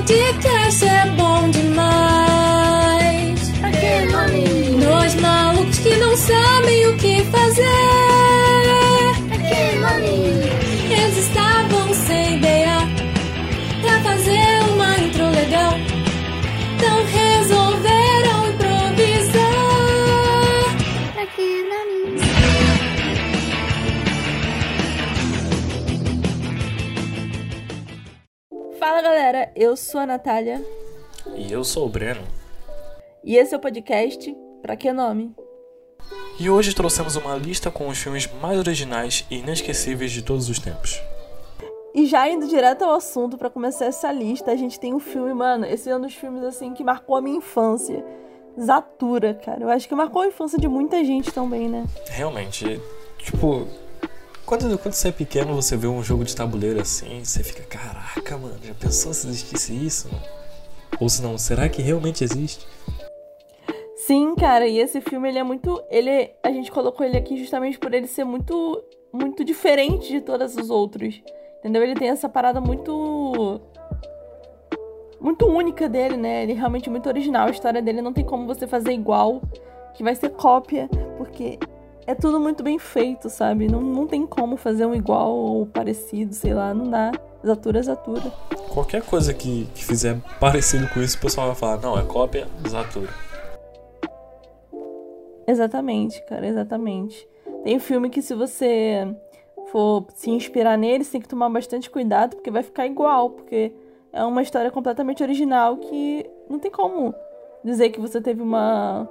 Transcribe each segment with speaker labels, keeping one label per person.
Speaker 1: podcast é bom demais.
Speaker 2: Eu sou a Natália
Speaker 3: E eu sou o Breno.
Speaker 2: e esse é o podcast Pra Que Nome?
Speaker 3: E hoje trouxemos uma lista com os filmes mais originais e inesquecíveis de todos os tempos.
Speaker 2: E já indo direto ao assunto pra começar essa lista, a gente tem um filme, mano, esse é um dos filmes assim que marcou a minha infância. Zatura, cara. Eu acho que marcou a infância de muita gente também, né?
Speaker 3: Realmente, tipo, quando, quando você é pequeno, você vê um jogo de tabuleiro assim, você fica, caraca, mano, já pensou se existisse isso? mano?" Ou se não, será que realmente existe?
Speaker 2: Sim, cara, e esse filme ele é muito, ele a gente colocou ele aqui justamente por ele ser muito muito diferente de todos os outros. Entendeu? Ele tem essa parada muito muito única dele, né? Ele é realmente muito original. A história dele não tem como você fazer igual, que vai ser cópia, porque é tudo muito bem feito, sabe? Não, não tem como fazer um igual ou parecido, sei lá, não dá. Zatura é Zatura.
Speaker 3: Qualquer coisa que, que fizer parecido com isso, o pessoal vai falar, não, é cópia Zatura.
Speaker 2: Exatamente, cara, exatamente. Tem filme que se você for se inspirar nele, você tem que tomar bastante cuidado, porque vai ficar igual, porque é uma história completamente original que não tem como dizer que você teve uma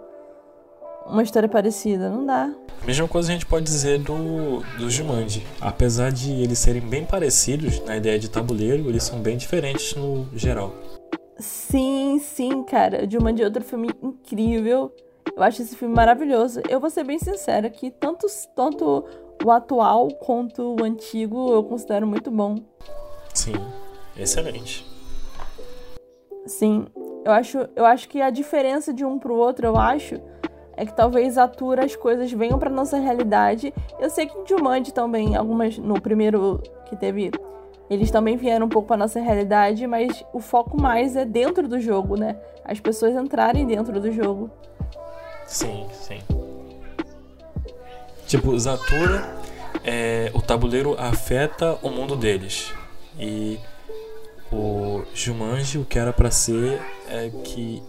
Speaker 2: uma história parecida, não dá.
Speaker 3: Mesma coisa a gente pode dizer do, do Jumanji. Apesar de eles serem bem parecidos na ideia de tabuleiro, eles são bem diferentes no geral.
Speaker 2: Sim, sim, cara. De uma de outro filme incrível. Eu acho esse filme maravilhoso. Eu vou ser bem sincera que tanto, tanto o atual quanto o antigo eu considero muito bom.
Speaker 3: Sim, excelente.
Speaker 2: Sim, eu acho, eu acho que a diferença de um pro outro, eu acho, é que talvez atura as coisas venham pra nossa realidade. Eu sei que em Jumanji também, algumas no primeiro que teve, eles também vieram um pouco pra nossa realidade, mas o foco mais é dentro do jogo, né? As pessoas entrarem dentro do jogo.
Speaker 3: Sim, sim. Tipo, Zatura, é, o tabuleiro afeta o mundo deles. E o Jumanji, o que era pra ser é que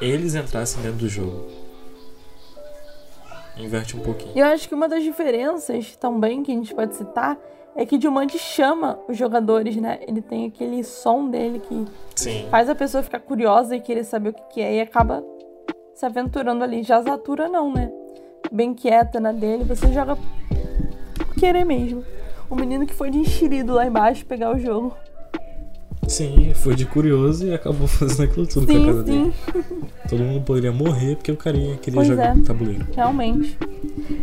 Speaker 3: eles entrassem dentro do jogo. Inverte um pouquinho.
Speaker 2: E eu acho que uma das diferenças também que a gente pode citar é que Jumanji chama os jogadores, né? Ele tem aquele som dele que
Speaker 3: Sim,
Speaker 2: faz a pessoa ficar curiosa e querer saber o que, que é e acaba se aventurando ali. Já Zatura não, né? Bem quieta na dele, você joga por querer mesmo. O menino que foi de enxerido lá embaixo pegar o jogo.
Speaker 3: Sim, foi de curioso e acabou fazendo aquilo tudo com a
Speaker 2: Sim,
Speaker 3: casa
Speaker 2: sim,
Speaker 3: dele. Todo mundo poderia morrer porque o carinha queria
Speaker 2: Pois
Speaker 3: jogar
Speaker 2: é.
Speaker 3: tabuleiro.
Speaker 2: realmente.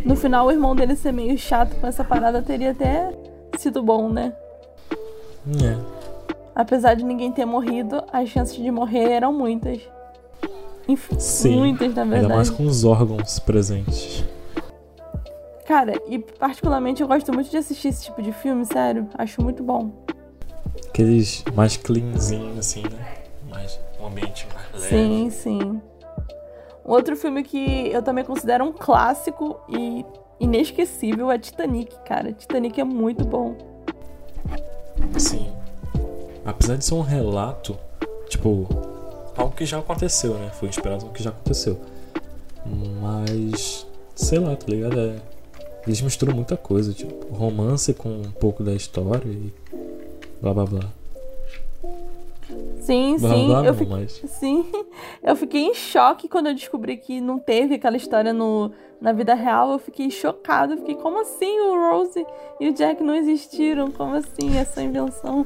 Speaker 2: No final, o irmão dele ser meio chato com essa parada teria até sido bom, né?
Speaker 3: É.
Speaker 2: Apesar de ninguém ter morrido, as chances de morrer eram muitas. Inf-
Speaker 3: Sim,
Speaker 2: muitas, na
Speaker 3: Ainda mais
Speaker 2: verdade.
Speaker 3: com os órgãos presentes.
Speaker 2: Cara, e particularmente eu gosto muito de assistir esse tipo de filme, sério. Acho muito bom.
Speaker 3: Aqueles mais cleanzinhos, assim, né? Mais, um ambiente mais leve.
Speaker 2: Sim, sim. Um outro filme que eu também considero um clássico e inesquecível é Titanic, cara. Titanic é muito bom.
Speaker 3: Sim. Apesar de ser um relato, tipo, algo que já aconteceu, né? Foi inspirado no que já aconteceu. Mas, sei lá, tá ligado? É, eles misturam muita coisa, tipo, romance com um pouco da história e blá blá blá.
Speaker 2: Sim,
Speaker 3: Blá
Speaker 2: sim.
Speaker 3: blá
Speaker 2: eu
Speaker 3: não,
Speaker 2: fiquei...
Speaker 3: mas.
Speaker 2: Sim, eu fiquei em choque quando eu descobri que não teve aquela história no, na vida real. Eu fiquei chocada. Eu fiquei, como assim o Rose e o Jack não existiram? Como assim essa invenção?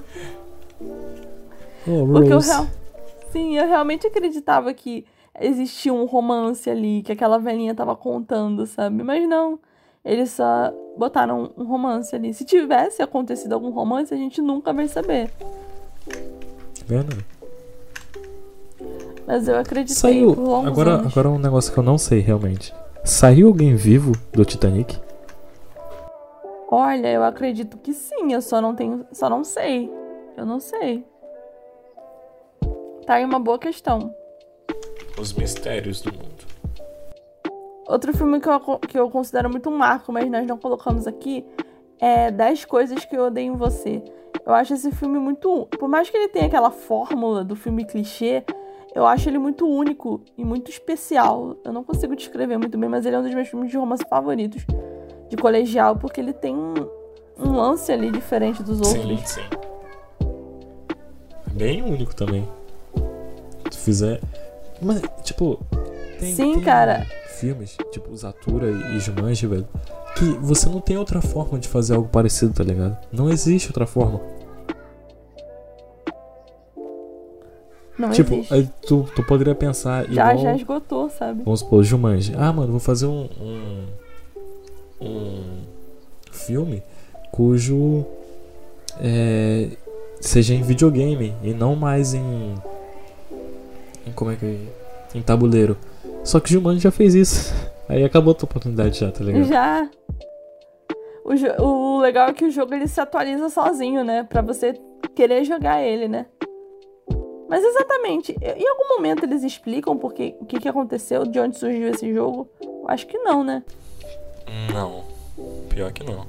Speaker 3: Oh,
Speaker 2: Porque eu real... Sim, eu realmente acreditava que existia um romance ali, que aquela velhinha tava contando, sabe? Mas não. Eles só botaram um romance ali. Se tivesse acontecido algum romance, a gente nunca vai saber.
Speaker 3: Vendo?
Speaker 2: Mas eu acreditei
Speaker 3: Saiu.
Speaker 2: por longos
Speaker 3: Agora,
Speaker 2: anos.
Speaker 3: agora um negócio que eu não sei realmente. Saiu alguém vivo do Titanic?
Speaker 2: Olha, eu acredito que sim, eu só não tenho, só não sei. Eu não sei. Tá aí uma boa questão.
Speaker 3: Os mistérios do mundo.
Speaker 2: Outro filme que eu, que eu considero muito um marco, mas nós não colocamos aqui, é 10 Coisas que Eu Odeio em Você. Eu acho esse filme muito. Por mais que ele tenha aquela fórmula do filme clichê, eu acho ele muito único e muito especial. Eu não consigo descrever muito bem, mas ele é um dos meus filmes de romance favoritos de colegial, porque ele tem um, um lance ali diferente dos outros.
Speaker 3: Sim, sim. Bem único também. Se fizer. Mas, tipo. Tem,
Speaker 2: Sim,
Speaker 3: tem
Speaker 2: cara.
Speaker 3: Filmes, tipo Zatura e Jumanji, velho. Que você não tem outra forma de fazer algo parecido, tá ligado? Não existe outra forma.
Speaker 2: Não
Speaker 3: tipo, tu, tu poderia pensar
Speaker 2: Já,
Speaker 3: igual,
Speaker 2: já esgotou, sabe?
Speaker 3: Vamos supor, Jumanji. Ah, mano, vou fazer um, um, um filme cujo é, seja em videogame e não mais em, em como é que é? em tabuleiro. Só que Jumanji já fez isso. Aí acabou a tua oportunidade já, tá ligado?
Speaker 2: Já. O, o legal é que o jogo ele se atualiza sozinho, né? Pra você querer jogar ele, né? Mas exatamente, em algum momento eles explicam porque, o que, que aconteceu, de onde surgiu esse jogo? Eu Acho que não, né?
Speaker 3: Não. Pior que não.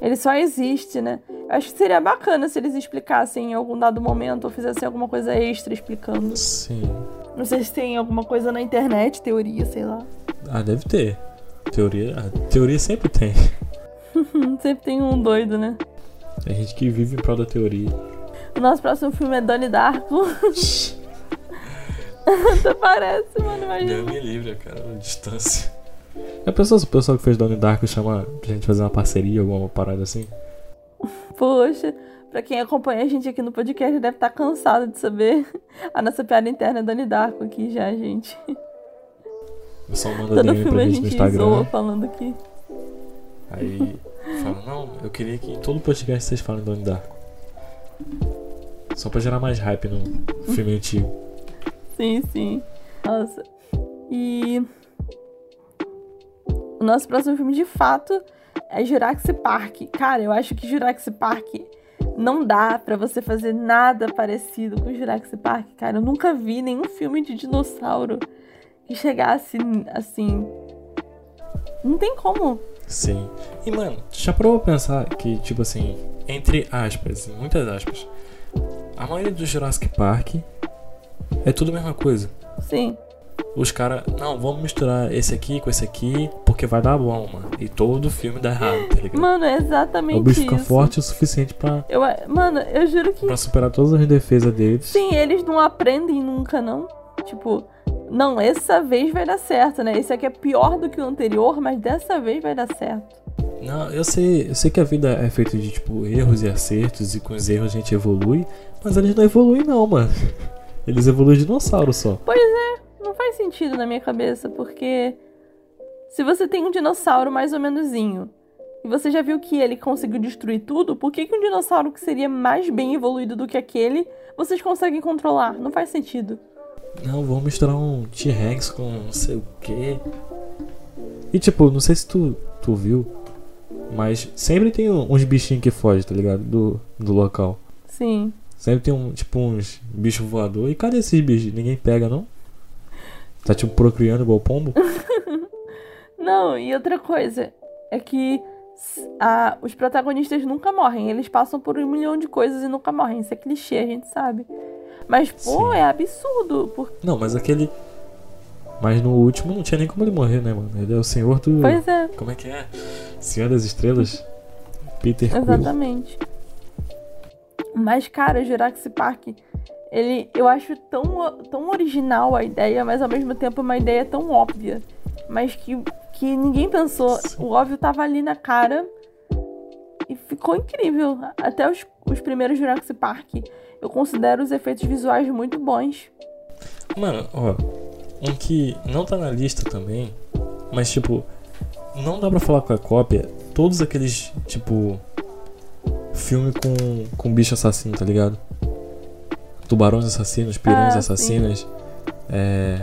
Speaker 2: Ele só existe, né? Eu acho que seria bacana se eles explicassem em algum dado momento ou fizessem alguma coisa extra explicando.
Speaker 3: Sim.
Speaker 2: Não sei se tem alguma coisa na internet, teoria, sei lá.
Speaker 3: Ah, deve ter. Teoria, a teoria sempre tem.
Speaker 2: Sempre tem um doido, né?
Speaker 3: Tem gente que vive em prol da teoria.
Speaker 2: O nosso próximo filme é Donnie Darko. Até parece, mano, imagina.
Speaker 3: me livre, cara, a distância. Pensou se o pessoal que fez Donnie Darko chama pra gente fazer uma parceria, alguma parada assim?
Speaker 2: Poxa, pra quem acompanha a gente aqui no podcast deve estar cansado de saber. A nossa piada interna Donnie Darko aqui já, gente.
Speaker 3: O pessoal manda
Speaker 2: Todo
Speaker 3: DM
Speaker 2: filme
Speaker 3: pra
Speaker 2: a
Speaker 3: gente no Instagram.
Speaker 2: zoa falando aqui.
Speaker 3: Aí fala, não, eu queria que em todo podcast vocês falem Donnie Darko. Só pra gerar mais hype no filme antigo.
Speaker 2: Sim, sim. Nossa. E. O nosso próximo filme, de fato, é Jurassic Park. Cara, eu acho que Jurassic Park não dá pra você fazer nada parecido com Jurassic Park, cara. Eu nunca vi nenhum filme de dinossauro que chegasse assim. Não tem como.
Speaker 3: Sim. E mano, já parou pra pensar que, tipo assim, entre aspas, muitas aspas, a maioria do Jurassic Park é tudo a mesma coisa.
Speaker 2: Sim.
Speaker 3: Os caras, não, vamos misturar esse aqui com esse aqui, porque vai dar bom, mano. E todo filme dá errado, tá ligado?
Speaker 2: Mano, é exatamente
Speaker 3: o bicho fica
Speaker 2: isso.
Speaker 3: forte o suficiente pra,
Speaker 2: Eu, mano, eu juro que
Speaker 3: pra superar todas as defesas deles.
Speaker 2: Sim, eles não aprendem nunca, não. Tipo, não, essa vez vai dar certo, né? Esse aqui é pior do que o anterior, mas dessa vez vai dar certo.
Speaker 3: Não, eu sei, eu sei que a vida é feita de, tipo, erros e acertos, e com os erros a gente evolui, mas eles não evoluem não, mano. Eles evoluem dinossauro só.
Speaker 2: Pois é, não faz sentido na minha cabeça, porque se você tem um dinossauro mais ou menosinho, e você já viu que ele conseguiu destruir tudo, por que, que um dinossauro que seria mais bem evoluído do que aquele, vocês conseguem controlar? Não faz sentido.
Speaker 3: Não, vamos misturar um T-Rex com não sei o quê. E tipo, não sei se tu, tu viu, mas sempre tem uns bichinhos que fogem, tá ligado? Do, do local.
Speaker 2: Sim.
Speaker 3: Sempre tem um, tipo, uns bichos voadores. E cadê esses bichos? Ninguém pega, não? Tá tipo procriando igual pombo?
Speaker 2: Não, e outra coisa é que a- os protagonistas nunca morrem. Eles passam por um milhão de coisas e nunca morrem. Isso é clichê, a gente sabe. Mas, pô,
Speaker 3: Sim.
Speaker 2: é absurdo. Por...
Speaker 3: Não, mas aquele. Mas no último não tinha nem como ele morrer, né, mano? Ele é o senhor do.
Speaker 2: Pois é,
Speaker 3: Como é que é? Senhor das Estrelas? Peter
Speaker 2: exatamente. Mas, cara, Jurassic Park, ele, eu acho tão, tão original a ideia, mas ao mesmo tempo uma ideia tão óbvia. Mas que, que ninguém pensou. O óbvio tava ali na cara e ficou incrível. Até os, os primeiros Jurassic Park, eu considero os efeitos visuais muito bons.
Speaker 3: Mano, ó. Um que não tá na lista também, mas tipo, não dá pra falar com a cópia todos aqueles, tipo, filme com, com bicho assassino, tá ligado? Tubarões assassinos, pirões
Speaker 2: ah,
Speaker 3: assassinas. É...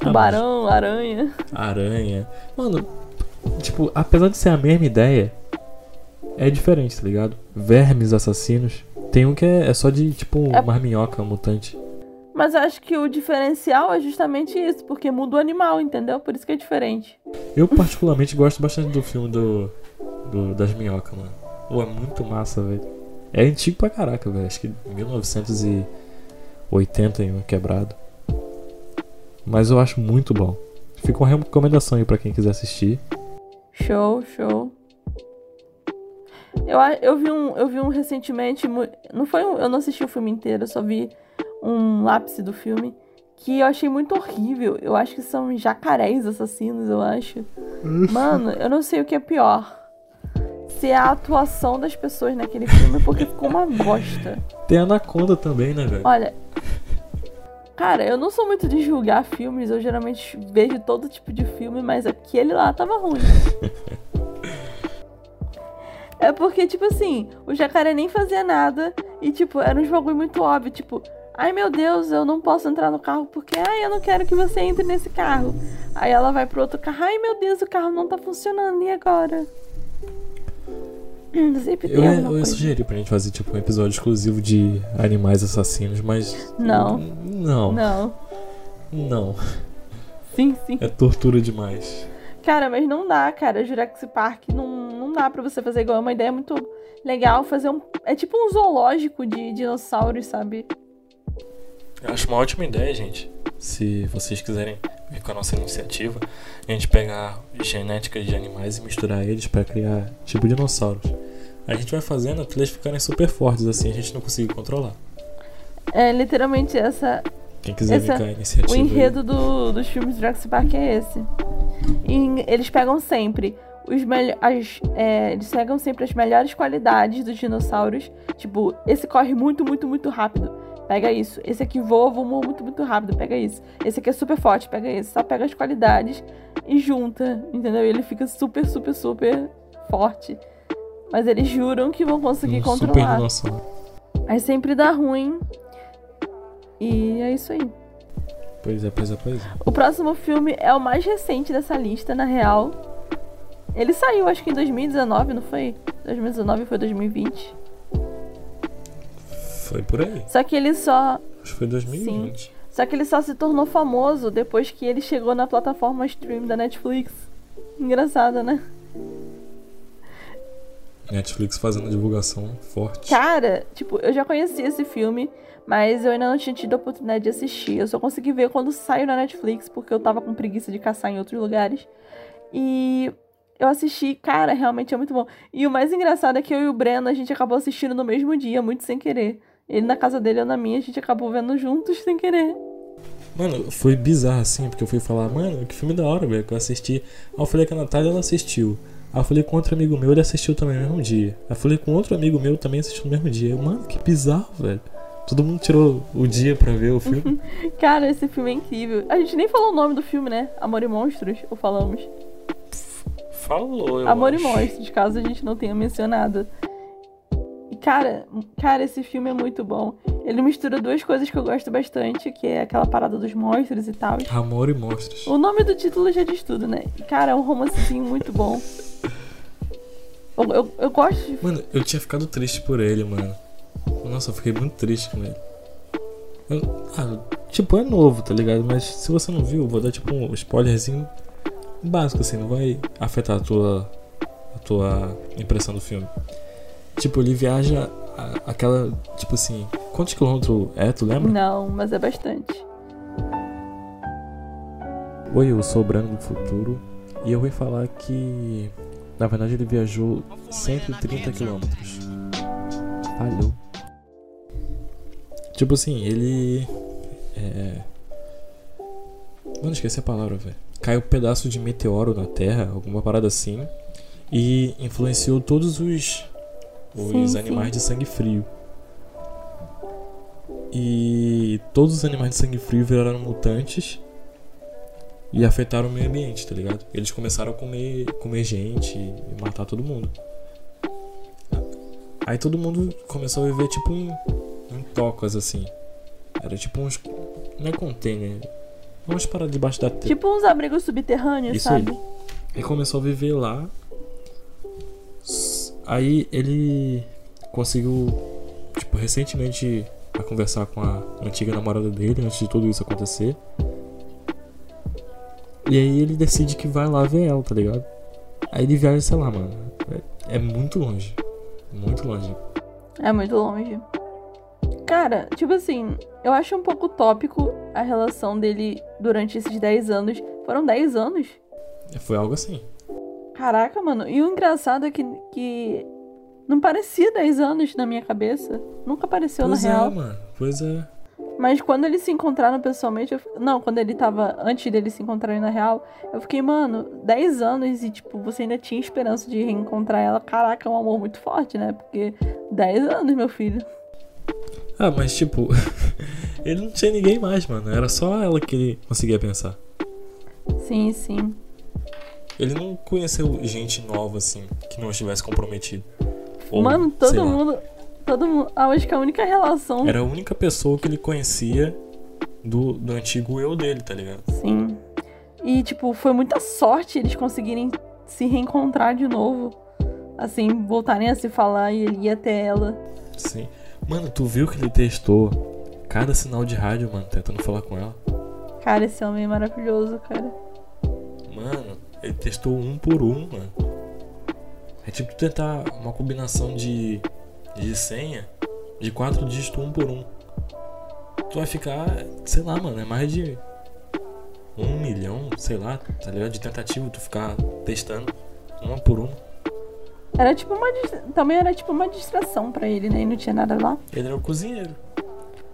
Speaker 3: Ah,
Speaker 2: Tubarão, ah, aranha.
Speaker 3: Aranha. Mano, tipo, apesar de ser a mesma ideia, é diferente, tá ligado? Vermes assassinos. Tem um que é, é só de, tipo,
Speaker 2: é
Speaker 3: uma minhoca um mutante.
Speaker 2: Mas acho que o diferencial é justamente isso, porque muda o animal, entendeu? Por isso que é diferente.
Speaker 3: Eu particularmente gosto bastante do filme do, do das minhocas, mano. Pô, é muito massa, velho. É antigo pra caraca, velho. Acho que 1900 e 81 quebrado. Mas eu acho muito bom. Fica uma recomendação aí para quem quiser assistir.
Speaker 2: Show, show. Eu, eu, vi um, eu vi um recentemente, não foi um, eu não assisti o filme inteiro, eu só vi um lápis do filme que eu achei muito horrível. Eu acho que são jacarés assassinos, eu acho. Mano, eu não sei o que é pior. Se é a atuação das pessoas naquele filme, porque ficou uma bosta.
Speaker 3: Tem Anaconda também, né, velho?
Speaker 2: Olha, Cara, eu não sou muito de julgar filmes, eu geralmente vejo todo tipo de filme, mas aquele lá tava ruim. é porque, tipo assim, o jacaré nem fazia nada e, tipo, era um bagulho muito óbvio, tipo, ai meu Deus, eu não posso entrar no carro porque, ai, eu não quero que você entre nesse carro. Aí ela vai pro outro carro, ai meu Deus, o carro não tá funcionando, e agora?
Speaker 3: Sempre eu, eu, eu sugeri pra gente fazer tipo um episódio exclusivo de animais assassinos, mas.
Speaker 2: Não.
Speaker 3: Não.
Speaker 2: Não.
Speaker 3: Não.
Speaker 2: Sim, sim.
Speaker 3: É tortura demais.
Speaker 2: Cara, mas não dá, cara. Jurassic Park não, não dá pra você fazer igual. É uma ideia muito legal fazer um. É tipo um zoológico de dinossauros, sabe?
Speaker 3: Eu acho uma ótima ideia, gente. Se vocês quiserem ver com a nossa iniciativa, a gente pegar genéticas de animais e misturar eles para criar tipo dinossauros a gente vai fazendo até eles ficarem super fortes, assim, a gente não conseguir controlar.
Speaker 2: É literalmente essa.
Speaker 3: Quem quiser essa, a iniciativa.
Speaker 2: O enredo do, dos filmes Jurassic Park é esse. E eles pegam sempre os melhores. É, eles pegam sempre as melhores qualidades dos dinossauros. Tipo, esse corre muito, muito, muito rápido. Pega isso. Esse aqui voa, voa muito, muito rápido. Pega isso. Esse aqui é super forte. Pega isso. Só pega as qualidades e junta. Entendeu? E ele fica super, super, super forte. Mas eles juram que vão conseguir um controlar. Super Aí sempre dá ruim. E é isso aí.
Speaker 3: Pois é, pois é, pois é.
Speaker 2: O próximo filme é o mais recente dessa lista, na real. Ele saiu, acho que em 2019, não foi? 2019 foi 2020.
Speaker 3: Foi por aí.
Speaker 2: Só que ele só.
Speaker 3: Acho que foi 2020.
Speaker 2: Sim. Só que ele só se tornou famoso depois que ele chegou na plataforma stream da Netflix. Engraçado, né?
Speaker 3: Netflix fazendo divulgação forte.
Speaker 2: Cara, tipo, eu já conhecia esse filme, mas eu ainda não tinha tido a oportunidade de assistir. Eu só consegui ver quando saiu na Netflix, porque eu tava com preguiça de caçar em outros lugares. E eu assisti, cara, realmente é muito bom. E o mais engraçado é que eu e o Breno, a gente acabou assistindo no mesmo dia, muito sem querer. Ele na casa dele, eu na minha, a gente acabou vendo juntos sem querer.
Speaker 3: Mano, foi bizarro assim, porque eu fui falar, mano, que filme da hora, velho, que eu assisti. Aí eu falei que a Natália, ela assistiu. Aí eu falei com outro amigo meu, ele assistiu também no mesmo dia. Aí eu falei com outro amigo meu, também assistiu no mesmo dia. Eu, mano, que bizarro, velho. Todo mundo tirou o dia pra ver o filme.
Speaker 2: Cara, esse filme é incrível. A gente nem falou o nome do filme, né? Amor e Monstros, ou falamos?
Speaker 3: Falou, eu
Speaker 2: Amor
Speaker 3: acho.
Speaker 2: e Monstros, caso a gente não tenha mencionado. E cara, cara, esse filme é muito bom. Ele mistura duas coisas que eu gosto bastante, que é aquela parada dos monstros e tal.
Speaker 3: Amor e Monstros.
Speaker 2: O nome do título já diz tudo, né? E, cara, é um romancezinho muito bom. Eu, eu, eu gosto de...
Speaker 3: Mano, eu tinha ficado triste por ele, mano. Nossa, eu fiquei muito triste com ele. Eu, ah, tipo, é novo, tá ligado? Mas se você não viu, vou dar tipo um spoilerzinho básico, assim, não vai afetar a tua, a tua impressão do filme. Tipo, ele viaja a, aquela. Tipo assim, quantos quilômetros é, tu lembra?
Speaker 2: Não, mas é bastante.
Speaker 3: Oi, eu sou o Brano do Futuro e eu vou falar que na verdade, ele viajou 130 quilômetros. Falhou. Tipo assim, ele. É. Mano, esqueci a palavra, velho. Caiu um pedaço de meteoro na Terra, alguma parada assim. E influenciou todos os. Os sim, animais sim. de sangue frio. E todos os animais de sangue frio viraram mutantes e afetaram o meio ambiente, tá ligado? Eles começaram a comer, comer gente e matar todo mundo. Aí todo mundo começou a viver tipo em, em tocas assim. Era tipo uns. Não é container. Vamos parar debaixo da terra.
Speaker 2: Tipo uns abrigos subterrâneos,
Speaker 3: Isso
Speaker 2: sabe?
Speaker 3: Aí. Ele começou a viver lá. Aí ele conseguiu, tipo, recentemente a conversar com a antiga namorada dele antes de tudo isso acontecer. E aí ele decide que vai lá ver ela, tá ligado? Aí ele viaja, sei lá, mano. É, é muito longe. Muito longe.
Speaker 2: É muito longe. Cara, tipo assim, eu acho um pouco tópico a relação dele durante esses 10 anos. Foram 10 anos?
Speaker 3: Foi algo assim.
Speaker 2: Caraca, mano. E o engraçado é que, que não parecia 10 anos na minha cabeça. Nunca apareceu
Speaker 3: pois
Speaker 2: na
Speaker 3: é,
Speaker 2: real.
Speaker 3: mano. Pois é.
Speaker 2: Mas quando eles se encontraram pessoalmente, eu... não, quando ele tava antes deles se encontrarem na real, eu fiquei, mano, 10 anos e tipo, você ainda tinha esperança de reencontrar ela. Caraca, é um amor muito forte, né? Porque 10 anos, meu filho.
Speaker 3: Ah, mas tipo, ele não tinha ninguém mais, mano. Era só ela que ele conseguia pensar.
Speaker 2: Sim, sim.
Speaker 3: Ele não conheceu gente nova, assim, que não estivesse comprometido. Ou,
Speaker 2: mano, todo
Speaker 3: lá.
Speaker 2: mundo. Todo mundo. Acho que a única relação.
Speaker 3: Era a única pessoa que ele conhecia do, do antigo eu dele, tá ligado?
Speaker 2: Sim. E, tipo, foi muita sorte eles conseguirem se reencontrar de novo. Assim, voltarem a se falar e ele ir até ela.
Speaker 3: Sim. Mano, tu viu que ele testou cada sinal de rádio, mano, tentando falar com ela?
Speaker 2: Cara, esse homem é maravilhoso, cara.
Speaker 3: Ele testou um por um, mano. É tipo tentar uma combinação de, de senha de quatro dígitos um por um. Tu vai ficar, sei lá, mano, é mais de um milhão, sei lá, tá ligado? De tentativa tu ficar testando uma por uma.
Speaker 2: Era tipo uma. Também era tipo uma distração pra ele, né? E não tinha nada lá.
Speaker 3: Ele era o cozinheiro.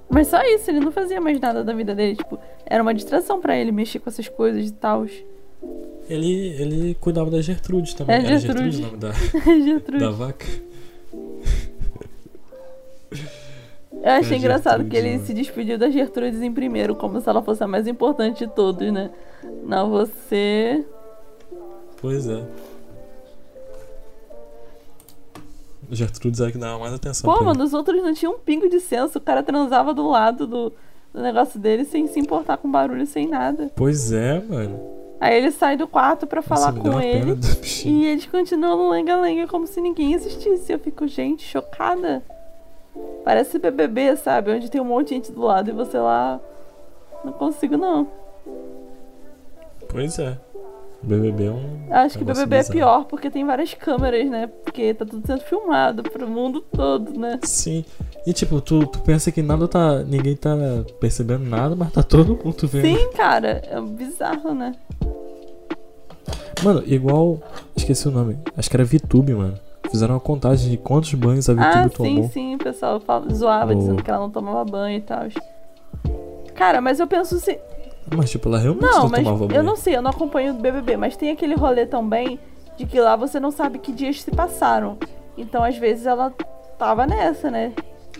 Speaker 2: Mas só isso, ele não fazia mais nada da vida dele. Tipo, era uma distração pra ele mexer com essas coisas e tal.
Speaker 3: Ele, ele cuidava da Gertrude também.
Speaker 2: É,
Speaker 3: Era
Speaker 2: Gertrude.
Speaker 3: Gertrude o nome da,
Speaker 2: Gertrude.
Speaker 3: da vaca.
Speaker 2: Eu achei
Speaker 3: É,
Speaker 2: engraçado que ele
Speaker 3: né?
Speaker 2: se despediu da Gertrudes em primeiro, como se ela fosse a mais importante de todos, né? Não, você.
Speaker 3: Pois é. Gertrudes é que dava mais atenção
Speaker 2: Pô, mano, os outros não tinham um pingo de senso. O cara transava do lado do, do negócio dele sem se importar com barulho, sem nada.
Speaker 3: Pois é, mano.
Speaker 2: Aí ele sai do quarto pra falar com ele. E eles continuam no lenga-lenga como se ninguém existisse. Eu fico, gente, chocada. Parece BBB, sabe? Onde tem um monte de gente do lado e você lá. Não consigo, não.
Speaker 3: Pois é. BBB é um.
Speaker 2: Acho que BBB é
Speaker 3: bizarro.
Speaker 2: pior porque tem várias câmeras, né? Porque tá tudo sendo filmado pro mundo todo, né?
Speaker 3: Sim. E tipo, tu, tu pensa que nada tá. ninguém tá percebendo nada, mas tá todo mundo vendo.
Speaker 2: Sim, cara. É bizarro, né?
Speaker 3: Mano, igual. Esqueci o nome. Acho que era VTube, mano. Fizeram uma contagem de quantos banhos a VTube
Speaker 2: Ah, sim,
Speaker 3: tomou.
Speaker 2: sim. O pessoal zoava
Speaker 3: Oh.
Speaker 2: dizendo que ela não tomava banho e tal. Cara, mas eu penso se.
Speaker 3: Mas tipo, ela realmente
Speaker 2: Não,
Speaker 3: não,
Speaker 2: mas
Speaker 3: tomava
Speaker 2: eu
Speaker 3: banho.
Speaker 2: não sei, eu não acompanho o BBB, mas tem aquele rolê também de que lá você não sabe que dias se passaram. Então, às vezes, ela tava nessa, né?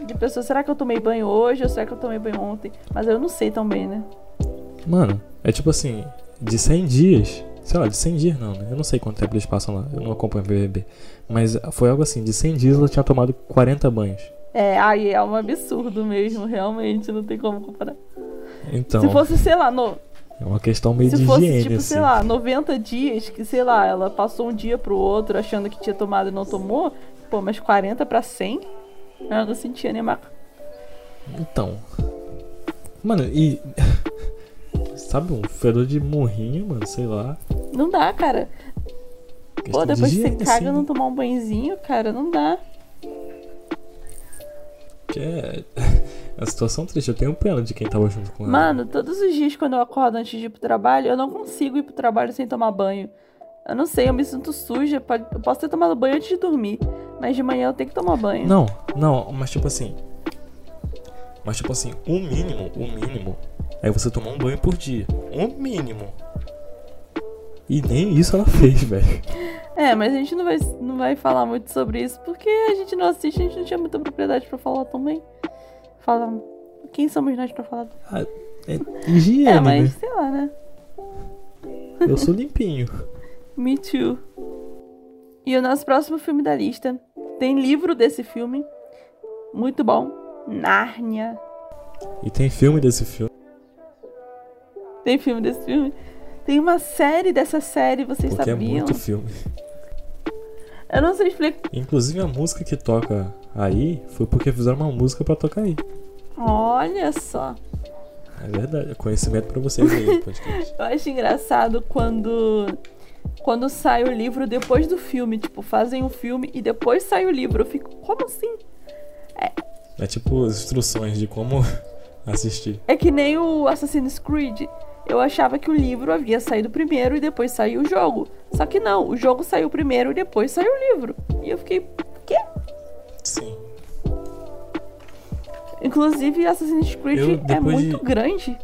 Speaker 2: De pessoa, será que eu tomei banho hoje ou será que eu tomei banho ontem? Mas eu não sei também, né?
Speaker 3: Mano, é tipo assim, de 100 dias. Sei lá, de 100 dias não, né? Eu não sei quanto tempo eles passam lá. Eu não acompanho o BBB. Mas foi algo assim, de 100 dias ela tinha tomado 40 banhos.
Speaker 2: É, aí é um absurdo mesmo, realmente, não tem como comparar.
Speaker 3: Então,
Speaker 2: Se fosse, sei lá, no,
Speaker 3: é uma questão meio
Speaker 2: se
Speaker 3: de
Speaker 2: fosse,
Speaker 3: higiene,
Speaker 2: tipo,
Speaker 3: assim.
Speaker 2: sei lá, 90 dias, que, sei lá, ela passou um dia pro outro achando que tinha tomado e não tomou, pô, mas 40 pra 100? Eu não sentia maca.
Speaker 3: Então. Mano, e. Sabe, um fedor de morrinho, mano, sei lá.
Speaker 2: Não dá, cara. Pô,
Speaker 3: de
Speaker 2: depois que você caga
Speaker 3: assim,
Speaker 2: não tomar um banhozinho, cara, não dá.
Speaker 3: Que é. A situação triste, eu tenho pena de quem tava junto com ela.
Speaker 2: Mano, todos os dias quando eu acordo antes de ir pro trabalho, eu não consigo ir pro trabalho sem tomar banho. Eu não sei, eu me sinto suja. Eu posso ter tomado banho antes de dormir, mas de manhã eu tenho que tomar banho.
Speaker 3: Não, não, mas tipo assim. Mas tipo assim, o mínimo, o mínimo é você tomar um banho por dia. O mínimo. E nem isso ela fez, velho.
Speaker 2: É, mas a gente não vai, não vai falar muito sobre isso porque a gente não assiste, a gente não tinha muita propriedade pra falar também. Fala. Quem somos nós pra falar?
Speaker 3: É higiene,
Speaker 2: É, mas
Speaker 3: né?
Speaker 2: sei lá, né?
Speaker 3: Eu sou limpinho.
Speaker 2: Me too. E o nosso próximo filme da lista tem livro desse filme. Muito bom. Nárnia.
Speaker 3: E tem filme desse filme.
Speaker 2: Tem filme desse filme. Tem uma série dessa série, vocês
Speaker 3: Porque é
Speaker 2: sabiam?
Speaker 3: muito filme.
Speaker 2: Eu não sei explicar.
Speaker 3: Inclusive a música que toca aí foi porque fizeram uma música pra tocar aí.
Speaker 2: Olha só.
Speaker 3: É verdade, é conhecimento pra vocês aí podcast.
Speaker 2: Eu acho engraçado quando quando sai o livro depois do filme, tipo, fazem um filme e depois sai o livro. Eu fico, como assim?
Speaker 3: É tipo as instruções de como assistir.
Speaker 2: É que nem o Assassin's Creed. Eu achava que o livro havia saído primeiro e depois saiu o jogo. Só que não, o jogo saiu primeiro e depois saiu o livro. E eu fiquei, quê?
Speaker 3: Sim.
Speaker 2: Inclusive, Assassin's Creed
Speaker 3: Eu,
Speaker 2: é muito
Speaker 3: de-
Speaker 2: grande.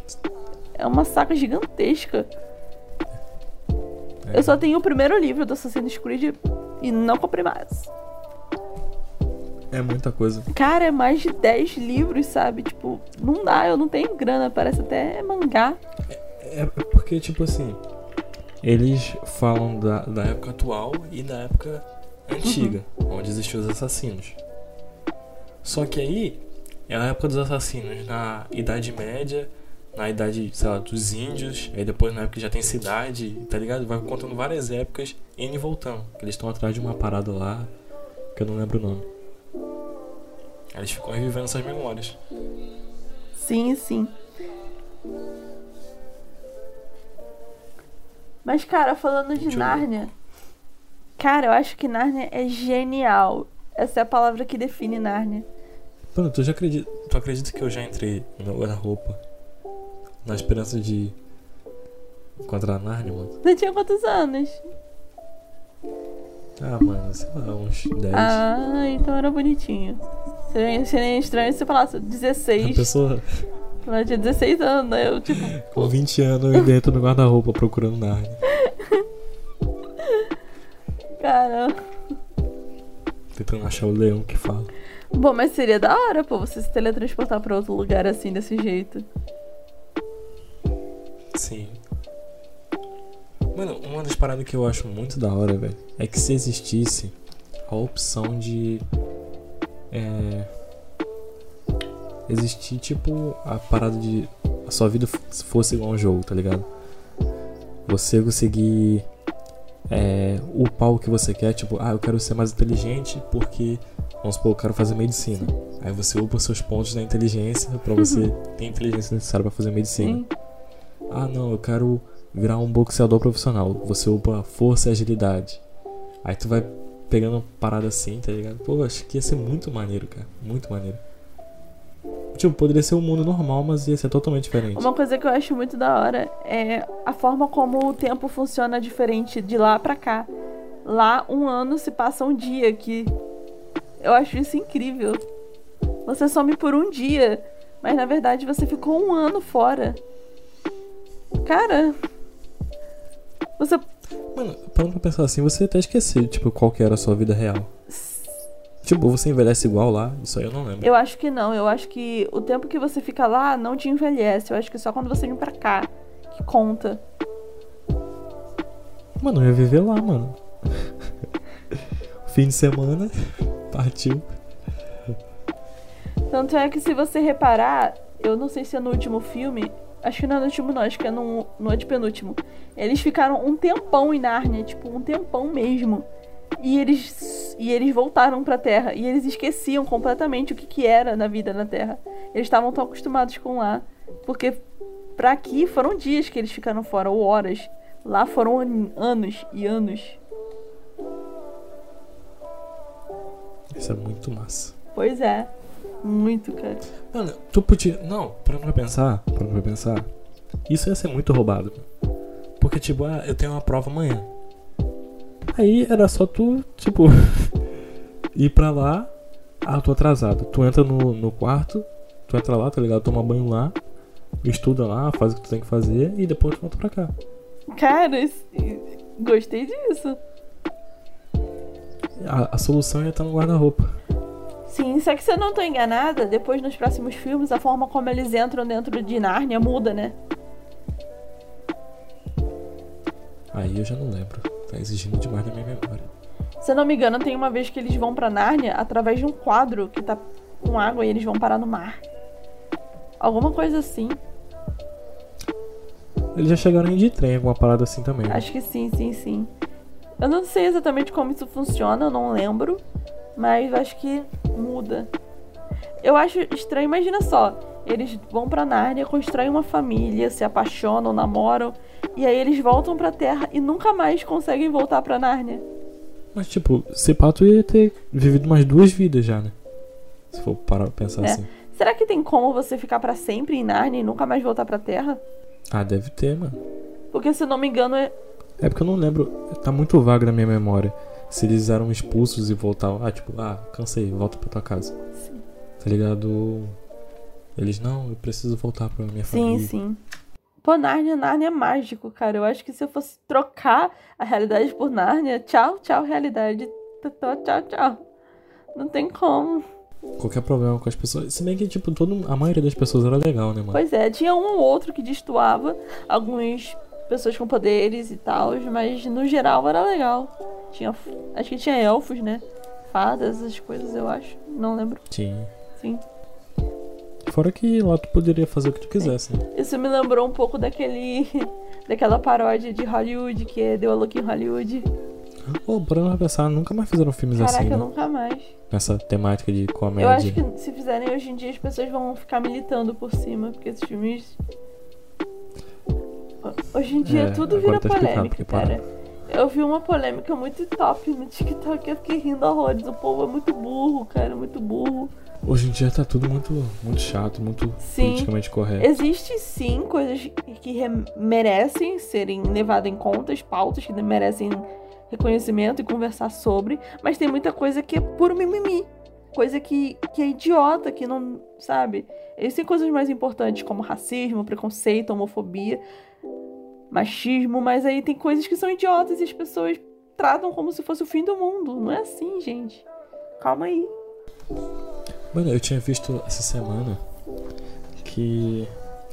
Speaker 2: É uma saga gigantesca.
Speaker 3: É.
Speaker 2: Eu só tenho o primeiro livro do Assassin's Creed e não comprei mais.
Speaker 3: É muita coisa.
Speaker 2: Cara, é mais de 10 livros, sabe? Tipo, não dá, eu não tenho grana, parece até mangá.
Speaker 3: É porque, tipo assim, eles falam da, da época atual e da época antiga, onde existiam os assassinos. Só que aí, é a época dos assassinos na Idade Média, na idade, sei lá, dos índios, aí depois na época que já tem cidade, tá ligado? Vai contando várias épocas, indo e voltando. Que eles estão atrás de uma parada lá, que eu não lembro o nome. Aí Eles ficam revivendo essas memórias.
Speaker 2: Sim, sim. Mas, cara, falando de
Speaker 3: Deixa.
Speaker 2: Nárnia. Cara, eu acho que Nárnia é genial. Essa é a palavra que define Nárnia.
Speaker 3: Mano, tu já acredita, tu acredita que eu já entrei no guarda-roupa na esperança de encontrar a Narnia, mano?
Speaker 2: Você tinha quantos anos?
Speaker 3: Ah, mano, sei lá, uns 10.
Speaker 2: Ah, então era bonitinho. Seria, seria estranho se você falasse
Speaker 3: a
Speaker 2: 16.
Speaker 3: pessoa
Speaker 2: Ela tinha 16 anos, né? Eu, tipo,
Speaker 3: com 20 anos e dentro do guarda-roupa procurando Narnia.
Speaker 2: cara.
Speaker 3: Tentando achar o leão que fala.
Speaker 2: Bom, mas seria da hora, pô, você se teletransportar pra outro lugar assim, desse jeito.
Speaker 3: Sim. Mano, uma das paradas que eu acho muito da hora, velho, é que se existisse a opção de. É. Existir, tipo, a parada de. A sua vida fosse igual um jogo, tá ligado? Você conseguir. É, upar o que você quer, tipo, ah, eu quero ser mais inteligente porque. Vamos supor, eu quero fazer medicina. Aí você upa seus pontos da inteligência pra você ter a inteligência necessária pra fazer medicina.
Speaker 2: Sim.
Speaker 3: Ah, não, eu quero virar um boxeador profissional. Você upa força e agilidade. Aí tu vai pegando uma parada assim, tá ligado? Pô, acho que ia ser muito maneiro, cara. Muito maneiro. Tipo, poderia ser um mundo normal, mas ia ser totalmente diferente.
Speaker 2: Uma coisa que eu acho muito da hora é a forma como o tempo funciona diferente de lá pra cá. Lá, um ano se passa um dia aqui. Eu acho isso incrível. Você some por um dia, mas na verdade você ficou um ano fora. Cara, você
Speaker 3: Mano, parando pra pensar assim, você até esqueceu, tipo, qual que era a sua vida real. Tipo, você envelhece igual lá, isso aí eu não lembro.
Speaker 2: Eu acho que não. Eu acho que o tempo que você fica lá não te envelhece. Eu acho que só quando você vem pra cá que conta.
Speaker 3: Mano, eu ia viver lá, mano. Fim de semana, partiu.
Speaker 2: Tanto é que se você reparar, eu não sei se é no último filme. Acho que não é no último, não. Acho que é no, no antepenúltimo. Eles ficaram um tempão em Nárnia, tipo, um tempão mesmo. E eles, e eles voltaram pra Terra. E eles esqueciam completamente o que, que era na vida na Terra. Eles estavam tão acostumados com lá. Porque pra aqui foram dias que eles ficaram fora, ou horas. Lá foram an- anos e anos.
Speaker 3: Isso é muito massa.
Speaker 2: Pois é. Muito, cara.
Speaker 3: Mano, tu podia. Não, parando pra pensar, parando pra pensar. Isso ia ser muito roubado. Porque, tipo, ah, eu tenho uma prova amanhã. Aí era só tu, tipo, ir pra lá. Ah, tô atrasado. Tu entra no, no quarto, tu entra lá, tá ligado? Toma banho lá, estuda lá, faz o que tu tem que fazer e depois tu volta pra cá.
Speaker 2: Cara, gostei disso.
Speaker 3: A, a solução ia estar no guarda-roupa.
Speaker 2: Sim, só que se eu não tô enganada, depois nos próximos filmes, a forma como eles entram dentro de Nárnia muda, né?
Speaker 3: Aí eu já não lembro. Tá exigindo demais da minha memória.
Speaker 2: Se eu não me engano, tem uma vez que eles vão pra Nárnia através de um quadro que tá com água e eles vão parar no mar. Alguma coisa assim.
Speaker 3: Eles já chegaram de trem, alguma parada assim também. né?
Speaker 2: Acho que sim, sim, sim. Eu não sei exatamente como isso funciona, eu não lembro. Mas acho que muda. Eu acho estranho, imagina só. Eles vão pra Nárnia, constroem uma família, se apaixonam, namoram. E aí eles voltam pra Terra e nunca mais conseguem voltar pra Nárnia.
Speaker 3: Mas, tipo, se pato ia ter vivido umas duas vidas já, né? Se for parar pra pensar
Speaker 2: É.
Speaker 3: assim.
Speaker 2: Será que tem como você ficar pra sempre em Nárnia e nunca mais voltar pra Terra?
Speaker 3: Ah, deve ter, mano.
Speaker 2: Porque se eu não me engano, é...
Speaker 3: É porque eu não lembro. Tá muito vago na minha memória. Se eles eram expulsos e voltavam. Ah, tipo, ah, cansei, volta pra tua casa.
Speaker 2: Sim.
Speaker 3: Tá ligado? Eles, não, eu preciso voltar pra minha
Speaker 2: Sim,
Speaker 3: família.
Speaker 2: sim. Pô, Nárnia, Nárnia é mágico, cara. Eu acho que se eu fosse trocar a realidade por Nárnia, tchau, tchau, realidade. Tchau, tchau, tchau. Não tem como.
Speaker 3: Qualquer problema com as pessoas. Se bem que, tipo, todo, a maioria das pessoas era legal, né, mano?
Speaker 2: Pois é, tinha um ou outro que destoava algumas pessoas com poderes e tal, mas no geral era legal. Tinha, acho que tinha elfos, né? Fadas, essas coisas, eu acho. Não lembro.
Speaker 3: Sim.
Speaker 2: Sim.
Speaker 3: Fora que lá tu poderia fazer o que tu quisesse, né?
Speaker 2: Isso me lembrou um pouco daquele. daquela paródia de Hollywood, que é Deu a Look em Hollywood.
Speaker 3: Pô, parando pra pensar, nunca mais fizeram filmes
Speaker 2: Caraca,
Speaker 3: assim, né?
Speaker 2: nunca mais.
Speaker 3: Nessa temática de comédia.
Speaker 2: Eu acho que se fizerem hoje em dia, as pessoas vão ficar militando por cima, porque esses filmes. Hoje em dia
Speaker 3: É,
Speaker 2: tudo vira
Speaker 3: tá
Speaker 2: polêmica,
Speaker 3: porque para.
Speaker 2: Eu vi uma polêmica muito top no TikTok, eu fiquei rindo horrores. O povo é muito burro, cara, muito burro.
Speaker 3: Hoje em dia tá tudo muito, muito chato, muito
Speaker 2: Sim.
Speaker 3: politicamente correto.
Speaker 2: Existe sim coisas que re- merecem serem levadas em conta, as pautas que merecem reconhecimento e conversar sobre, mas tem muita coisa que é puro mimimi. Coisa que, que é idiota, que não. Sabe? Existem coisas mais importantes como racismo, preconceito, homofobia, machismo, mas aí tem coisas que são idiotas e as pessoas tratam como se fosse o fim do mundo. Não é assim, gente. Calma aí.
Speaker 3: Mano, eu tinha visto essa semana que.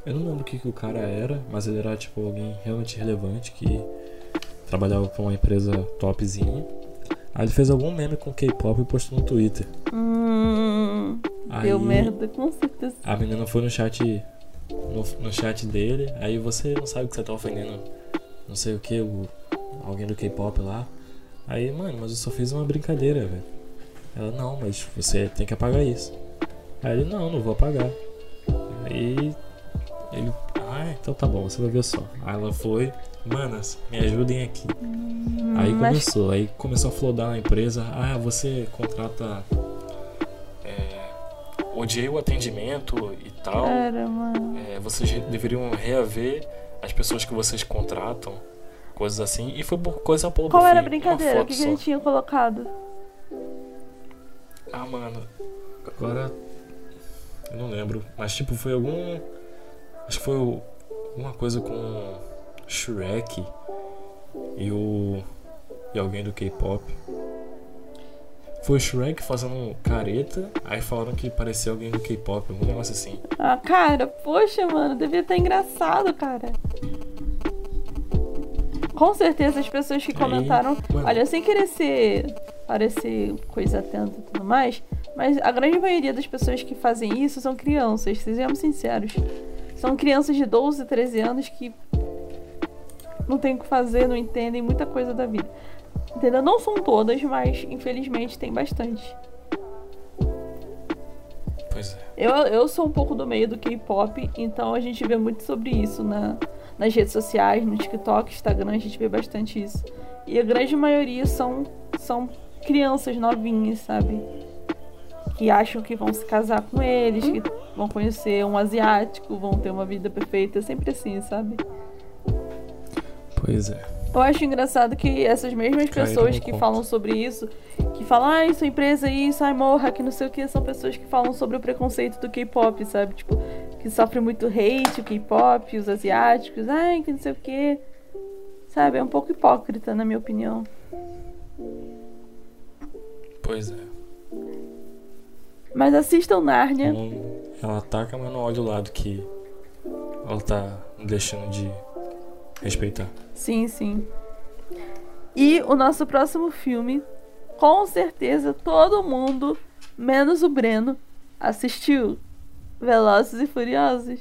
Speaker 3: Eu não lembro o que, que o cara era, mas ele era tipo alguém realmente relevante que trabalhava pra uma empresa topzinha. Aí ele fez algum meme com K-pop e postou no Twitter.
Speaker 2: Hum. Deu
Speaker 3: Aí
Speaker 2: merda, com certeza.
Speaker 3: A menina foi no chat. No, no chat dele, aí você não sabe que você tá ofendendo não sei o que, o, alguém do K-pop lá. Aí, mano, mas eu só fiz uma brincadeira, velho. Ela, não, mas você tem que apagar isso. Aí ele, não, não vou apagar. Aí ele, ah, então tá bom, você vai ver só. Aí ela foi, manas, me ajudem aqui. Aí
Speaker 2: mas
Speaker 3: começou, aí começou a flodar na empresa. Ah, você contrata. É, odiei o atendimento e tal.
Speaker 2: Cara, mano.
Speaker 3: É, vocês deveriam reaver as pessoas que vocês contratam, coisas assim. E foi por coisa pouco.
Speaker 2: Qual era a brincadeira? O que, que
Speaker 3: só.
Speaker 2: ele tinha colocado?
Speaker 3: Ah, mano, agora. Eu não lembro. Mas, tipo, foi algum. Acho que foi o- alguma coisa com Shrek e o. E alguém do K-pop. Foi o Shrek fazendo careta, aí falaram que parecia alguém do K-pop, algum negócio assim.
Speaker 2: Ah, cara, poxa, mano, devia estar engraçado, cara. Com certeza as pessoas que
Speaker 3: Aí,
Speaker 2: comentaram.
Speaker 3: mano.
Speaker 2: Olha, sem querer ser. parecer coisa atenta e tudo mais, mas a grande maioria das pessoas que fazem isso são crianças, sejamos sinceros. São crianças de 12, 13 anos que não tem o que fazer, não entendem muita coisa da vida. Entendeu? Não são todas, mas infelizmente tem bastante.
Speaker 3: Pois é.
Speaker 2: Eu, eu sou um pouco do meio do K-pop, então a gente vê muito sobre isso na, nas redes sociais, no TikTok, Instagram, a gente vê bastante isso. E a grande maioria são, são crianças novinhas, sabe? Que acham que vão se casar com eles, que vão conhecer um asiático, vão ter uma vida perfeita, sempre assim, sabe?
Speaker 3: Pois é.
Speaker 2: Eu acho engraçado que essas mesmas
Speaker 3: Caíram
Speaker 2: pessoas que
Speaker 3: conto.
Speaker 2: falam sobre isso, que falam, ai, sua empresa é isso, ai, morra, que não sei o que, são pessoas que falam sobre o preconceito do K-pop, sabe? Tipo, que sofre muito hate o K-pop, os asiáticos, ai, que não sei o que. Sabe? É um pouco hipócrita, na minha opinião.
Speaker 3: Pois é.
Speaker 2: Mas assistam Nárnia.
Speaker 3: Então, ela ataca, mas não olha o lado que ela tá deixando de respeitar.
Speaker 2: Sim, sim. E o nosso próximo filme, com certeza todo mundo, menos o Breno, assistiu Velozes e Furiosos.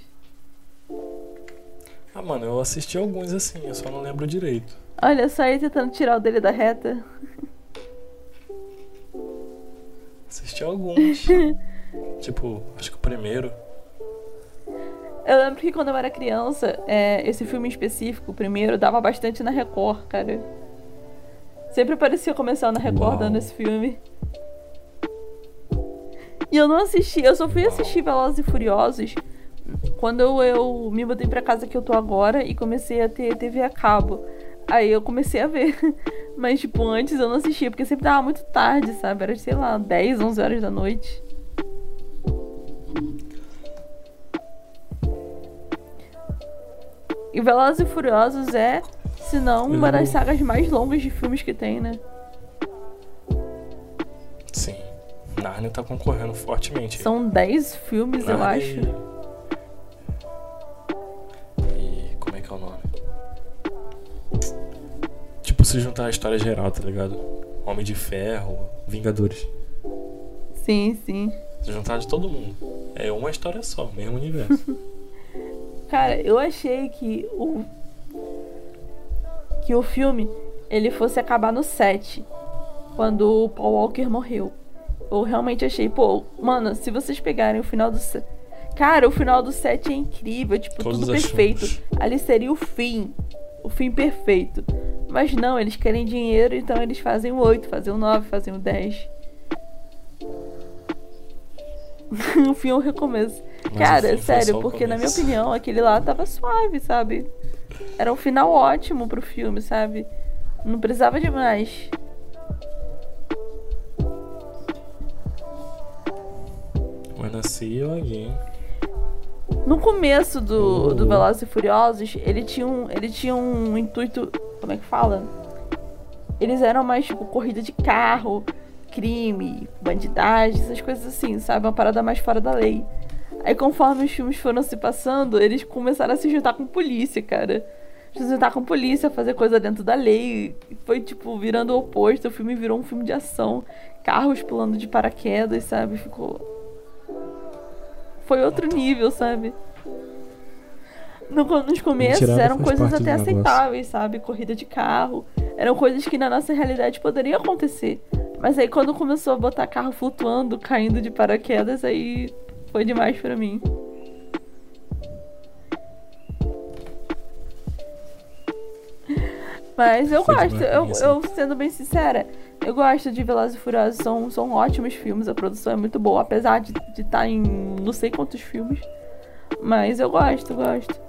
Speaker 3: Ah, mano, eu assisti alguns assim, eu só não lembro direito.
Speaker 2: Olha só aí tentando tirar o dele da reta.
Speaker 3: Assisti alguns. Tipo, acho que o primeiro.
Speaker 2: Eu lembro que quando eu era criança, é, esse filme específico, o primeiro, dava bastante na Record, cara. Sempre parecia começar na Record
Speaker 3: Uau.
Speaker 2: dando esse filme. E eu não assisti, eu só fui assistir Velozes e Furiosos quando eu, eu me mudei pra casa que eu tô agora e comecei a ter TV a cabo. Aí eu comecei a ver. Mas, tipo, antes eu não assistia, porque sempre dava muito tarde, sabe? Era, sei lá, 10, 11 horas da noite. E Velozes e Furiosos é, se não, uma
Speaker 3: Eu-
Speaker 2: das sagas mais longas de filmes que tem, né?
Speaker 3: Sim. Narnia tá concorrendo fortemente.
Speaker 2: São 10 filmes, eu
Speaker 3: Narnia
Speaker 2: acho.
Speaker 3: E... e. Como é que é o nome? Tipo, se juntar a história geral, tá ligado? Homem de Ferro, Vingadores.
Speaker 2: Sim, sim.
Speaker 3: Se juntar de todo mundo. É uma história só, mesmo universo.
Speaker 2: Cara, eu achei que o. Que o filme ele fosse acabar no 7. Quando o Paul Walker morreu. Eu realmente achei, pô, mano, se vocês pegarem o final do 7. Cara, o final do 7 é incrível, tipo,
Speaker 3: Todos
Speaker 2: tudo perfeito. Ali seria o fim. O fim perfeito. Mas não, eles querem dinheiro, então eles fazem o 8, fazem o 9, fazem o 10. o fim é o recomeço. Cara, sério, porque na minha opinião, aquele lá tava suave, sabe? Era um final ótimo pro filme, sabe? Não precisava de mais.
Speaker 3: When I see you again.
Speaker 2: No começo do, do
Speaker 3: Oh.
Speaker 2: Velozes e Furiosos, ele tinha, um, ele tinha um intuito. Como é que fala? Eles eram mais tipo corrida de carro, crime, bandidagem, essas coisas assim, sabe? Uma parada mais fora da lei. Aí conforme os filmes foram se passando, eles começaram a se juntar com polícia, cara. Se juntar com polícia, fazer coisa dentro da lei. Foi tipo virando o oposto. O filme virou um filme de ação. Carros pulando de paraquedas, sabe? Ficou foi outro nível, sabe? No, nos começos eram coisas até aceitáveis, sabe? Corrida de carro. Eram coisas que na nossa realidade poderiam acontecer. Mas aí quando começou a botar carro flutuando, caindo de paraquedas, aí foi demais pra mim. Mas eu
Speaker 3: Foi
Speaker 2: gosto, eu,
Speaker 3: assim.
Speaker 2: eu sendo bem sincera, eu gosto de Velozes e Furiosos, são, são ótimos filmes, a produção é muito boa, apesar de estar em não sei quantos filmes. Mas eu gosto, gosto.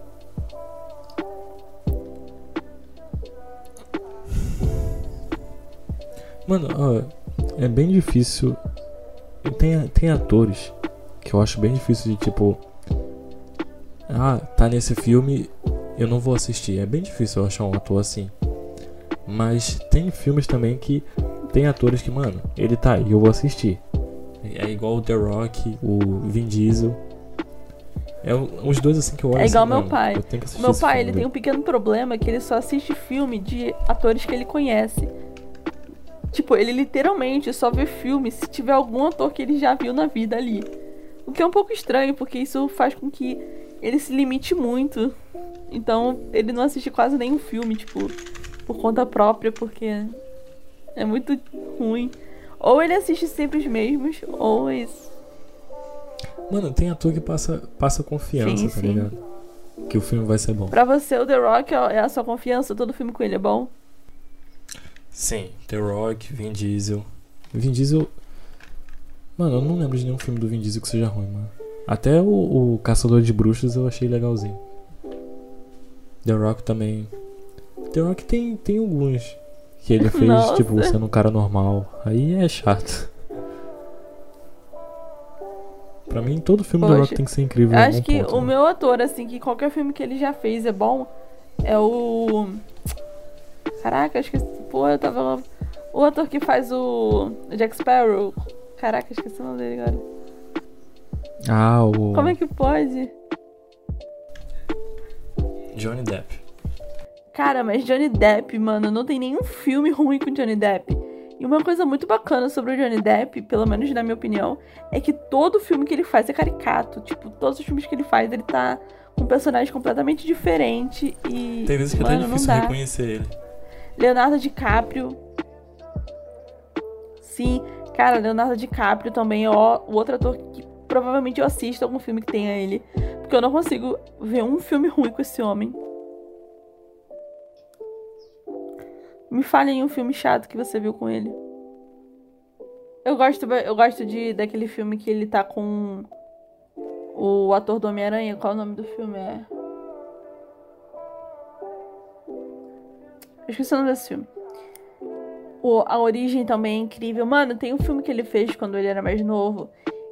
Speaker 3: Mano, ó, é bem difícil. Tem, tem atores que eu acho bem difícil de tipo. Ah, tá nesse filme, eu não vou assistir. É bem difícil eu achar um ator assim. Mas tem filmes também que tem atores que, mano, ele tá aí, eu vou assistir. É igual o The Rock, o Vin Diesel. É os dois assim que eu olho
Speaker 2: É igual
Speaker 3: assim,
Speaker 2: meu
Speaker 3: mano,
Speaker 2: pai. Meu pai, ele tem um pequeno problema que ele só assiste filme de atores que ele conhece. Tipo, ele literalmente só vê filme se tiver algum ator que ele já viu na vida ali. O que é um pouco estranho, porque isso faz com que ele se limite muito. Então, ele não assiste quase nenhum filme, tipo, por conta própria, porque é muito ruim. Ou ele assiste sempre os mesmos, ou isso.
Speaker 3: Mano, tem ator que passa, passa confiança,
Speaker 2: Sim,
Speaker 3: tá
Speaker 2: sim.
Speaker 3: ligado? Que o filme vai ser bom.
Speaker 2: Pra você, o The Rock é a sua confiança? Todo filme com ele é bom?
Speaker 3: Sim, The Rock, Vin Diesel. Vin Diesel. Mano, eu não lembro de nenhum filme do Vin Diesel que seja ruim, mano. Até o, o Caçador de Bruxas eu achei legalzinho. The Rock também. The Rock tem, tem alguns que ele fez,
Speaker 2: Nossa.
Speaker 3: tipo, sendo um cara normal. Aí é chato. Pra mim, todo filme do The Rock
Speaker 2: Poxa,
Speaker 3: tem que ser incrível.
Speaker 2: Acho que
Speaker 3: ponto,
Speaker 2: o
Speaker 3: né?
Speaker 2: meu ator, assim, que qualquer filme que ele já fez é bom, é o. Caraca, acho que. Pô, eu tava. O ator que faz o Jack Sparrow. Caraca, esqueci o nome dele agora.
Speaker 3: Ah, o.
Speaker 2: Como é que pode?
Speaker 3: Johnny Depp.
Speaker 2: Cara, mas Johnny Depp, mano, não tem nenhum filme ruim com Johnny Depp. E uma coisa muito bacana sobre o Johnny Depp, pelo menos na minha opinião, é que todo filme que ele faz é caricato. Tipo, todos os filmes que ele faz, ele tá com um personagem completamente diferente e.
Speaker 3: Tem vezes que é
Speaker 2: mano,
Speaker 3: até
Speaker 2: não
Speaker 3: difícil reconhecer ele.
Speaker 2: Leonardo DiCaprio. Sim, cara, Leonardo DiCaprio também é o outro ator que provavelmente eu assisto algum filme que tenha ele. Porque eu não consigo ver um filme ruim com esse homem. Me fale em um filme chato que você viu com ele. Eu gosto, eu gosto de daquele filme que ele tá com o ator do Homem-Aranha. Qual é o nome do filme? É. Eu esqueci o nome desse filme. O, a origem também é incrível. Mano, tem um filme que ele fez quando ele era mais novo.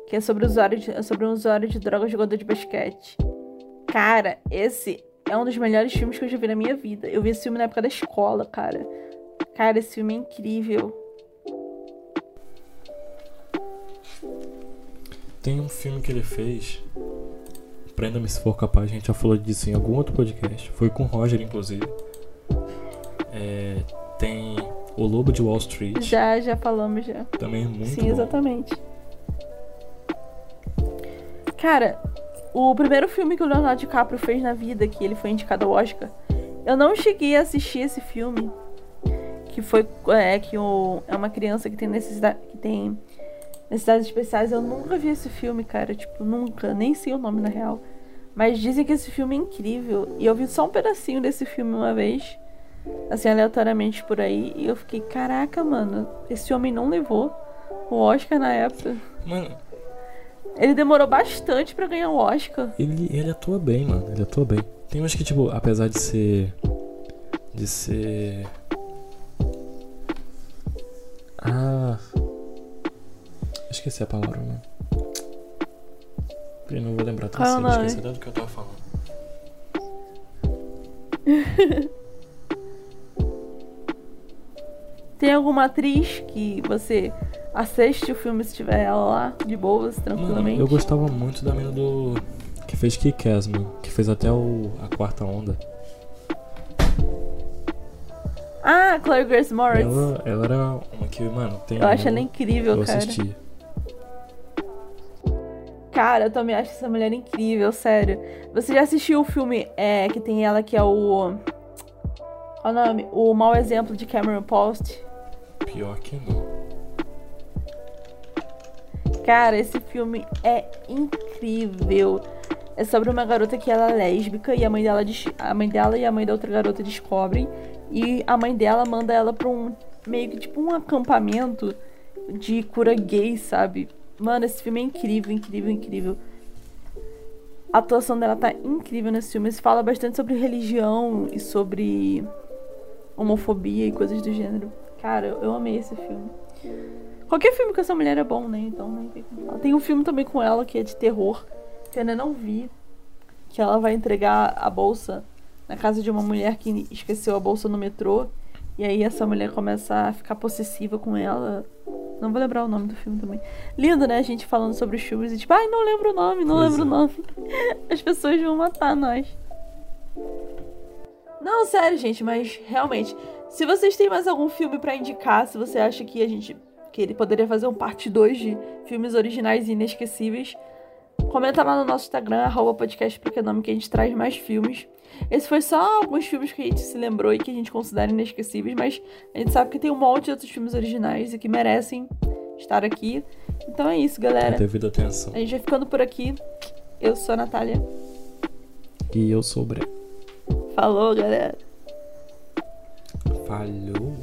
Speaker 2: Que é sobre, usuário de, sobre um usuário de drogas jogador de basquete. Cara, esse é um dos melhores filmes que eu já vi na minha vida. Eu vi esse filme na época da escola, cara. Cara, esse filme é incrível.
Speaker 3: Tem um filme que ele fez. Prenda-me se for capaz, a gente já falou disso em algum outro podcast. Foi com o Roger, inclusive. É, tem O Lobo de Wall Street.
Speaker 2: Já, já falamos já.
Speaker 3: Também é muito
Speaker 2: Sim,
Speaker 3: bom.
Speaker 2: exatamente. Cara, o primeiro filme que o Leonardo DiCaprio fez na vida, que ele foi indicado ao Oscar, eu não cheguei a assistir esse filme. Que foi é, que o, é uma criança que tem necessidade. Que tem necessidades especiais. Eu nunca vi esse filme, cara. Tipo, nunca. Nem sei o nome na real. Mas dizem que esse filme é incrível. E eu vi só um pedacinho desse filme uma vez. Assim, aleatoriamente por aí. E eu fiquei, caraca, mano. Esse homem não levou o Oscar na época.
Speaker 3: Mano,
Speaker 2: Ele demorou bastante pra ganhar o Oscar.
Speaker 3: ele, ele atua bem, mano. Ele atua bem. Tem uns que, tipo, apesar de ser. De ser. Ah. Esqueci a palavra, mano. Eu não vou lembrar tão
Speaker 2: Qual é
Speaker 3: cedo. Esqueci até do que eu tava falando.
Speaker 2: Tem alguma atriz que você assiste o filme se tiver ela lá, de boas,
Speaker 3: Mano,
Speaker 2: tranquilamente?
Speaker 3: eu gostava muito da mina do. Que fez Kick-Ass, mano. Que fez até o... a quarta onda.
Speaker 2: Ah, Chloe Grace Moritz.
Speaker 3: Ela, ela era uma que, mano, tem.
Speaker 2: Eu acho ela
Speaker 3: eu-
Speaker 2: incrível,
Speaker 3: Eu
Speaker 2: cara.
Speaker 3: assisti.
Speaker 2: Cara, eu também acho essa mulher incrível, sério. Você já assistiu o filme é, que tem ela que é o. Qual o nome? O mau exemplo de Cameron Post.
Speaker 3: Pior que não.
Speaker 2: Cara, esse filme é incrível. É sobre uma garota que ela é lésbica e a mãe dela, a mãe dela e a mãe da outra garota descobrem. E a mãe dela manda ela pra um meio que tipo um acampamento de cura gay, sabe? Mano, esse filme é incrível, incrível, incrível. A atuação dela tá incrível nesse filme. Se fala bastante sobre religião e sobre homofobia e coisas do gênero. Cara, eu eu amei esse filme. Qualquer filme com essa mulher é bom, né? Então nem tem como falar. Tem um filme também com ela que é de terror, que eu ainda não vi. Que ela vai entregar a bolsa na casa de uma mulher que esqueceu a bolsa no metrô. E aí essa mulher começa a ficar possessiva com ela. Não vou lembrar o nome do filme também. Lindo, né? A gente falando sobre os filmes e tipo, ai, não lembro o nome, não
Speaker 3: Pois
Speaker 2: lembro
Speaker 3: é.
Speaker 2: o nome. As pessoas vão matar nós. Não, sério, gente, mas realmente, se vocês têm mais algum filme pra indicar, se você acha que a gente que ele poderia fazer um parte 2 de filmes originais e inesquecíveis, comenta lá no nosso Instagram, arroba podcast porque é nome que a gente traz mais filmes. Esse foi só alguns filmes que a gente se lembrou e que a gente considera inesquecíveis, mas a gente sabe que tem um monte de outros filmes originais e que merecem estar aqui. Então é isso, galera.
Speaker 3: Devido atenção.
Speaker 2: A gente vai ficando por aqui. Eu sou a Natália.
Speaker 3: E eu sou o Breno.
Speaker 2: Falou, galera.
Speaker 3: Falhou.